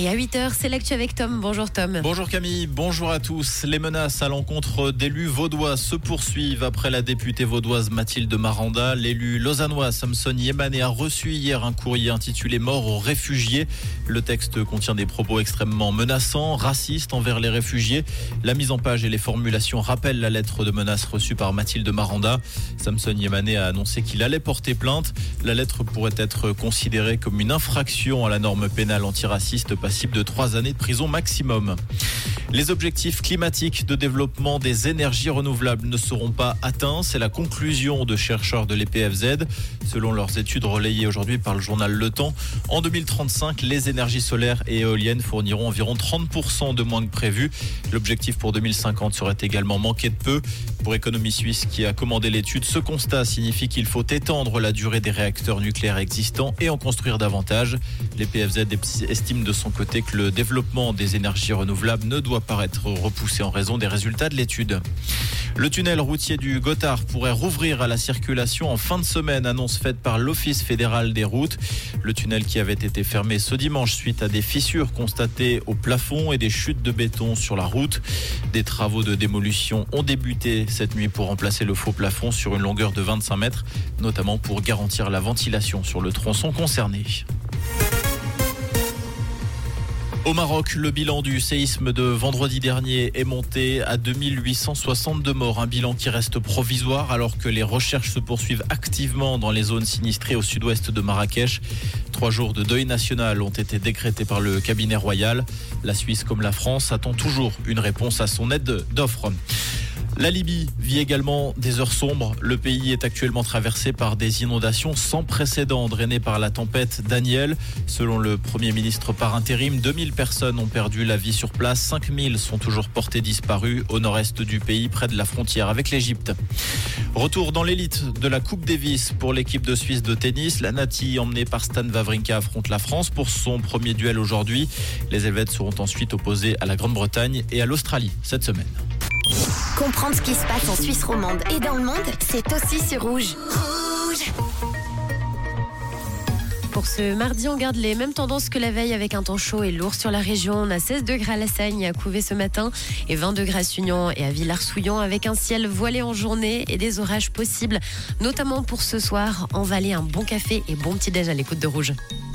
Et à 8h, c'est l'actu avec Tom. Bonjour Tom. Bonjour Camille, bonjour à tous. Les menaces à l'encontre d'élus vaudois se poursuivent après la députée vaudoise Mathilde Maranda. L'élu lausannois Samson Yemané a reçu hier un courrier intitulé Mort aux réfugiés. Le texte contient des propos extrêmement menaçants, racistes envers les réfugiés. La mise en page et les formulations rappellent la lettre de menace reçue par Mathilde Maranda. Samson Yemané a annoncé qu'il allait porter plainte. La lettre pourrait être considérée comme une infraction à la norme pénale antiraciste passible de trois années de prison maximum. Les objectifs climatiques de développement des énergies renouvelables ne seront pas atteints. C'est la conclusion de chercheurs de l'EPFZ. Selon leurs études relayées aujourd'hui par le journal Le Temps, en 2035, les énergies solaires et éoliennes fourniront environ 30% de moins que prévu. L'objectif pour 2050 serait également manqué de peu. Pour Économie Suisse qui a commandé l'étude, ce constat signifie qu'il faut étendre la durée des réacteurs nucléaires existants et en construire davantage. L'EPFZ estime de son côté que le développement des énergies renouvelables ne doit paraître repoussé en raison des résultats de l'étude. Le tunnel routier du Gothard pourrait rouvrir à la circulation en fin de semaine, annonce faite par l'Office fédéral des routes. Le tunnel qui avait été fermé ce dimanche suite à des fissures constatées au plafond et des chutes de béton sur la route. Des travaux de démolition ont débuté cette nuit pour remplacer le faux plafond sur une longueur de 25 mètres, notamment pour garantir la ventilation sur le tronçon concerné. Au Maroc, le bilan du séisme de vendredi dernier est monté à 2862 morts, un bilan qui reste provisoire alors que les recherches se poursuivent activement dans les zones sinistrées au sud-ouest de Marrakech. Trois jours de deuil national ont été décrétés par le cabinet royal. La Suisse comme la France attend toujours une réponse à son aide d'offre. La Libye vit également des heures sombres. Le pays est actuellement traversé par des inondations sans précédent drainées par la tempête Daniel. Selon le Premier ministre par intérim, 2000 personnes ont perdu la vie sur place. 5000 sont toujours portées disparues au nord-est du pays, près de la frontière avec l'Égypte. Retour dans l'élite de la Coupe Davis pour l'équipe de Suisse de tennis. La Nati, emmenée par Stan Wawrinka, affronte la France pour son premier duel aujourd'hui. Les Helvètes seront ensuite opposés à la Grande-Bretagne et à l'Australie cette semaine. Comprendre ce qui se passe en Suisse romande et dans le monde, c'est aussi sur Rouge. Rouge Pour ce mardi, on garde les mêmes tendances que la veille avec un temps chaud et lourd sur la région. On a 16 degrés à La Sagne à Couvé ce matin et 20 degrés à et à Villars-Souillon avec un ciel voilé en journée et des orages possibles, notamment pour ce soir. En vallée, un bon café et bon petit déj à l'écoute de Rouge.